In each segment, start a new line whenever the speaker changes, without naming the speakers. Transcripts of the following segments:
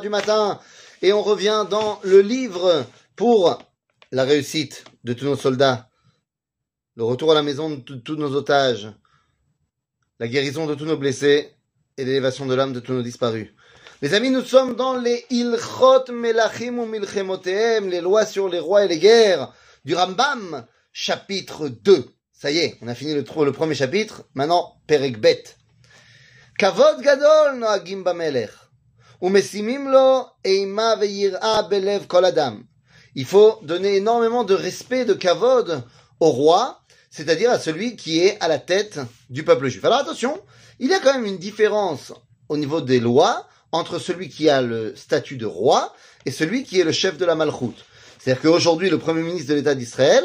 du matin et on revient dans le livre pour la réussite de tous nos soldats, le retour à la maison de tous nos otages, la guérison de tous nos blessés et l'élévation de l'âme de tous nos disparus. Les amis, nous sommes dans les Ilchot Melachim ou Milchemotehem, les lois sur les rois et les guerres du Rambam, chapitre 2. Ça y est, on a fini le, le premier chapitre. Maintenant, Perek Bet. Kavod Gadol Noagim Bamelech. Il faut donner énormément de respect, de kavod au roi, c'est-à-dire à celui qui est à la tête du peuple juif. Alors attention, il y a quand même une différence au niveau des lois entre celui qui a le statut de roi et celui qui est le chef de la malchoute. C'est-à-dire qu'aujourd'hui, le premier ministre de l'État d'Israël,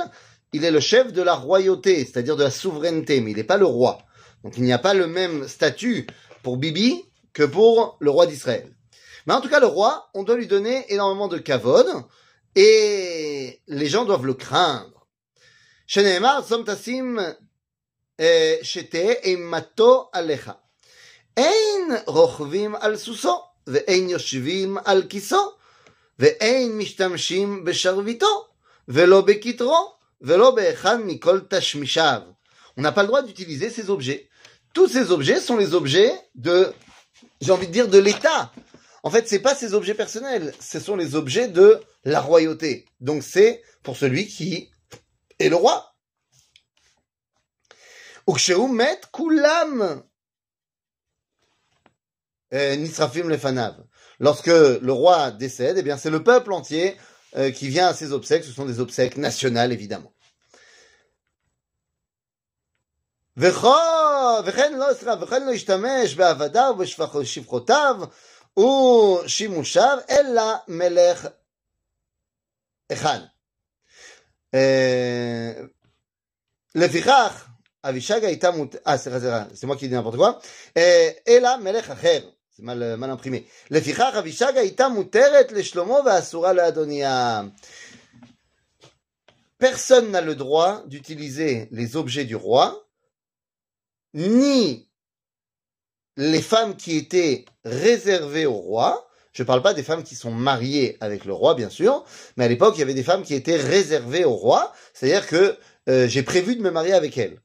il est le chef de la royauté, c'est-à-dire de la souveraineté, mais il n'est pas le roi. Donc il n'y a pas le même statut pour Bibi que pour le roi d'Israël. Mais en tout cas, le roi, on doit lui donner énormément de kavod et les gens doivent le craindre. Sheneemar, somtasim shete mato alecha. Ein rochvim al suso, ve'ein yoshvim al kiso, ve'ein mishtamshim besharvito, ve'lo bekitro, ve'lo be'echan mikol tashmishav. On n'a pas le droit d'utiliser ces objets. Tous ces objets sont les objets de, j'ai envie de dire, de l'État. En fait, c'est pas ses objets personnels, ce sont les objets de la royauté. Donc c'est pour celui qui est le roi. kulam nisrafim lefanav. Lorsque le roi décède, eh bien c'est le peuple entier euh, qui vient à ses obsèques. Ce sont des obsèques nationales, évidemment. Ou, shimushar, el la melech echan. Euh, le Fihar avisha gaïta. Ah, c'est moi qui dis n'importe quoi. Euh, el la melech achèv. C'est mal euh, imprimé. Le vikar, avisha gaïta mouté, et le shlomo va la adonia. Personne n'a le droit d'utiliser les objets du roi, ni les femmes qui étaient réservées au roi, je ne parle pas des femmes qui sont mariées avec le roi, bien sûr, mais à l'époque, il y avait des femmes qui étaient réservées au roi, c'est-à-dire que euh, j'ai prévu de me marier avec elle.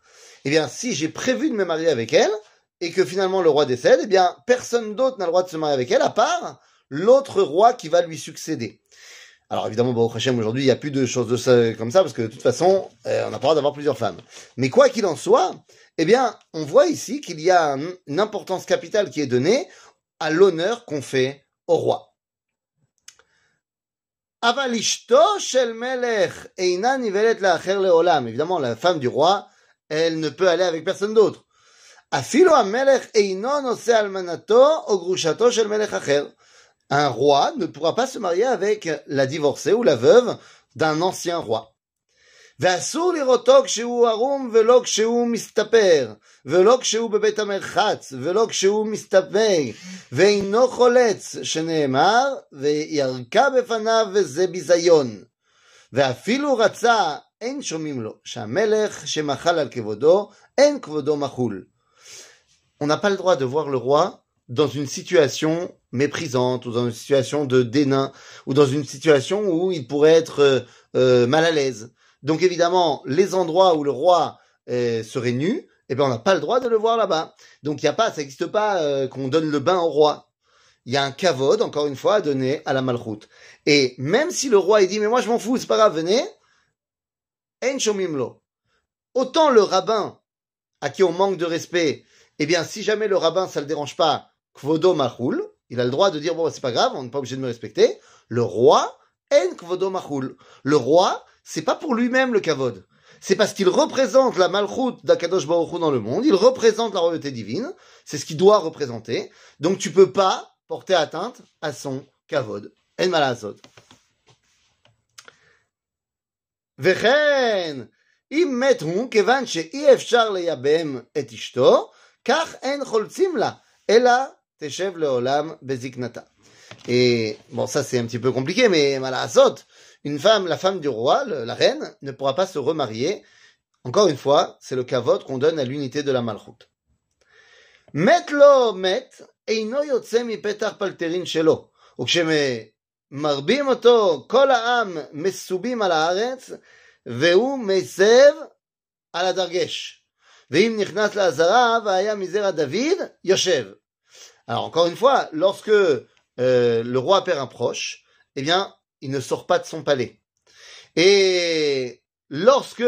Eh bien, si j'ai prévu de me marier avec elle, et que finalement le roi décède, eh bien, personne d'autre n'a le droit de se marier avec elle, à part l'autre roi qui va lui succéder. Alors évidemment, bon, aujourd'hui, il n'y a plus de choses de ça, comme ça, parce que de toute façon, euh, on n'a pas le droit d'avoir plusieurs femmes. Mais quoi qu'il en soit, eh bien, on voit ici qu'il y a une importance capitale qui est donnée à l'honneur qu'on fait au roi. Évidemment, la femme du roi, elle ne peut aller avec personne d'autre un roi ne pourra pas se marier avec la divorcée ou la veuve d'un ancien roi. On n'a pas le droit de voir le roi dans une situation méprisante ou dans une situation de dédain ou dans une situation où il pourrait être euh, euh mal à l'aise. Donc évidemment, les endroits où le roi euh, serait nu, eh ben on n'a pas le droit de le voir là-bas. Donc il y a pas, ça n'existe pas euh, qu'on donne le bain au roi. Il y a un kavod, encore une fois, à donner à la malchoute. Et même si le roi il dit mais moi je m'en fous, c'est pas grave, venez, en Autant le rabbin à qui on manque de respect, eh bien si jamais le rabbin ça le dérange pas, kvodo machoul, il a le droit de dire, bon, bah, c'est pas grave, on n'est pas obligé de me respecter. Le roi, en kvodo machul. Le roi, c'est pas pour lui-même le kavod. C'est parce qu'il représente la malchut d'Akadosh Baruch Hu dans le monde. Il représente la royauté divine. C'est ce qu'il doit représenter. Donc tu peux pas porter atteinte à son kavod. En malazot. וכן, אם מת הוא, כיוון שאי אפשר לייבם את אשתו, כך אין חולצים Teshev leolam beziknata. Et bon, ça c'est un petit peu compliqué, mais malazot, une femme, la femme du roi, la reine, ne pourra pas se remarier. Encore une fois, c'est le kavod qu'on donne à l'unité de la malroute. Met lo met eino yotze mi petar palterin shelo. Ou kshemé marbim oto kol ha'am mesubim al ha'aretz ve'u mesev al ha'dargesh. Ve'im nichnas la'azara ve'aya mizera David yoshev. Alors, encore une fois, lorsque euh, le roi perd un proche, eh bien, il ne sort pas de son palais. Et lorsque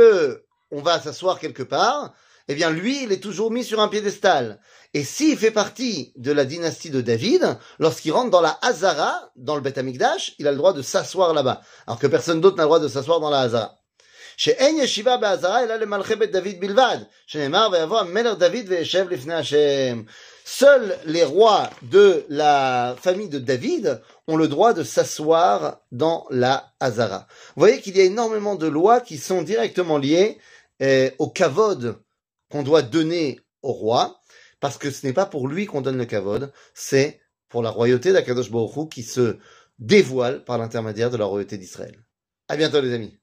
on va s'asseoir quelque part, eh bien, lui, il est toujours mis sur un piédestal. Et s'il fait partie de la dynastie de David, lorsqu'il rentre dans la Hazara, dans le Beth Amikdash, il a le droit de s'asseoir là-bas. Alors que personne d'autre n'a le droit de s'asseoir dans la Hazara. Seuls les rois de la famille de David ont le droit de s'asseoir dans la Hazara. Vous voyez qu'il y a énormément de lois qui sont directement liées eh, au kavod qu'on doit donner au roi, parce que ce n'est pas pour lui qu'on donne le kavod, c'est pour la royauté d'Akadosh Baruch qui se dévoile par l'intermédiaire de la royauté d'Israël. À bientôt les amis.